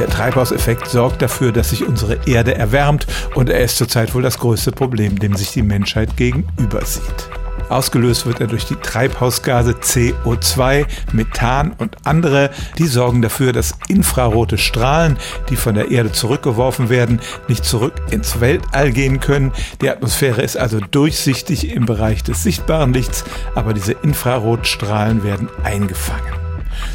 Der Treibhauseffekt sorgt dafür, dass sich unsere Erde erwärmt und er ist zurzeit wohl das größte Problem, dem sich die Menschheit gegenüber sieht. Ausgelöst wird er durch die Treibhausgase CO2, Methan und andere. Die sorgen dafür, dass infrarote Strahlen, die von der Erde zurückgeworfen werden, nicht zurück ins Weltall gehen können. Die Atmosphäre ist also durchsichtig im Bereich des sichtbaren Lichts, aber diese Infrarotstrahlen werden eingefangen.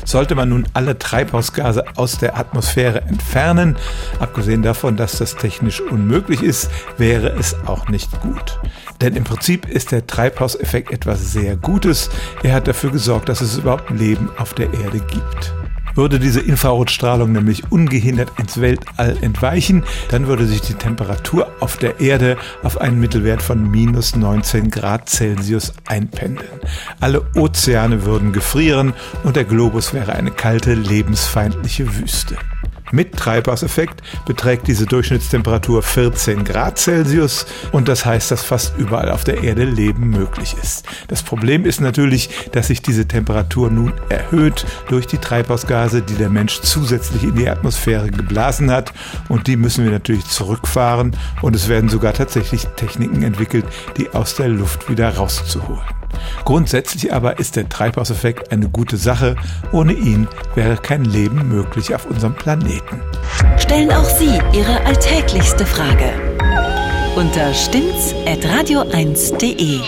Sollte man nun alle Treibhausgase aus der Atmosphäre entfernen, abgesehen davon, dass das technisch unmöglich ist, wäre es auch nicht gut. Denn im Prinzip ist der Treibhauseffekt etwas sehr Gutes. Er hat dafür gesorgt, dass es überhaupt Leben auf der Erde gibt. Würde diese Infrarotstrahlung nämlich ungehindert ins Weltall entweichen, dann würde sich die Temperatur auf der Erde auf einen Mittelwert von minus 19 Grad Celsius einpendeln. Alle Ozeane würden gefrieren und der Globus wäre eine kalte, lebensfeindliche Wüste. Mit Treibhauseffekt beträgt diese Durchschnittstemperatur 14 Grad Celsius und das heißt, dass fast überall auf der Erde Leben möglich ist. Das Problem ist natürlich, dass sich diese Temperatur nun erhöht durch die Treibhausgase, die der Mensch zusätzlich in die Atmosphäre geblasen hat und die müssen wir natürlich zurückfahren und es werden sogar tatsächlich Techniken entwickelt, die aus der Luft wieder rauszuholen. Grundsätzlich aber ist der Treibhauseffekt eine gute Sache. Ohne ihn wäre kein Leben möglich auf unserem Planeten. Stellen auch Sie Ihre alltäglichste Frage unter stimmtz.radio1.de.